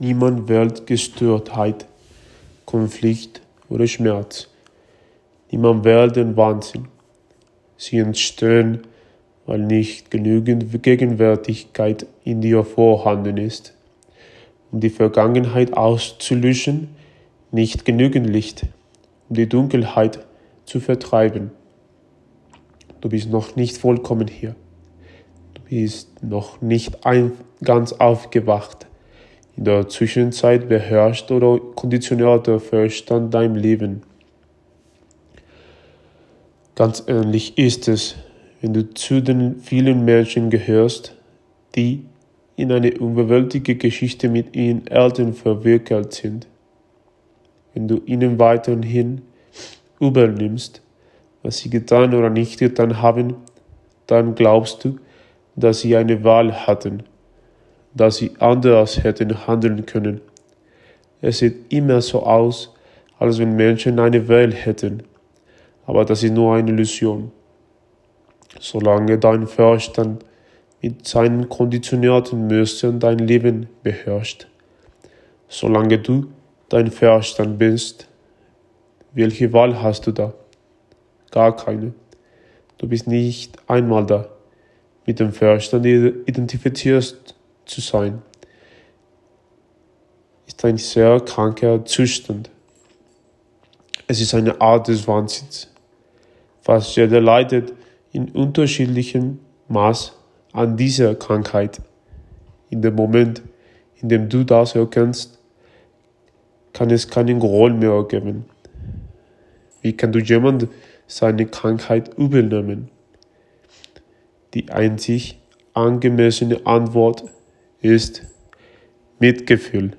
Niemand wählt Gestörtheit, Konflikt oder Schmerz. Niemand wählt den Wahnsinn. Sie entstehen, weil nicht genügend Gegenwärtigkeit in dir vorhanden ist. Um die Vergangenheit auszulöschen, nicht genügend Licht, um die Dunkelheit zu vertreiben. Du bist noch nicht vollkommen hier. Du bist noch nicht ganz aufgewacht. In der Zwischenzeit beherrscht oder konditioniert der Verstand dein Leben. Ganz ähnlich ist es, wenn du zu den vielen Menschen gehörst, die in eine unbewältigte Geschichte mit ihren Eltern verwickelt sind. Wenn du ihnen weiterhin übernimmst, was sie getan oder nicht getan haben, dann glaubst du, dass sie eine Wahl hatten dass sie anders hätten handeln können. Es sieht immer so aus, als wenn Menschen eine Wahl hätten, aber das ist nur eine Illusion. Solange dein Verstand mit seinen konditionierten Mustern dein Leben beherrscht, solange du dein Verstand bist, welche Wahl hast du da? Gar keine. Du bist nicht einmal da. Mit dem Verstand identifizierst zu sein, ist ein sehr kranker Zustand. Es ist eine Art des Wahnsinns. Fast jeder leidet in unterschiedlichem Maß an dieser Krankheit. In dem Moment, in dem du das erkennst, kann es keinen Groll mehr geben. Wie kann du jemand seine Krankheit übernehmen? Die einzig angemessene Antwort ist Mitgefühl.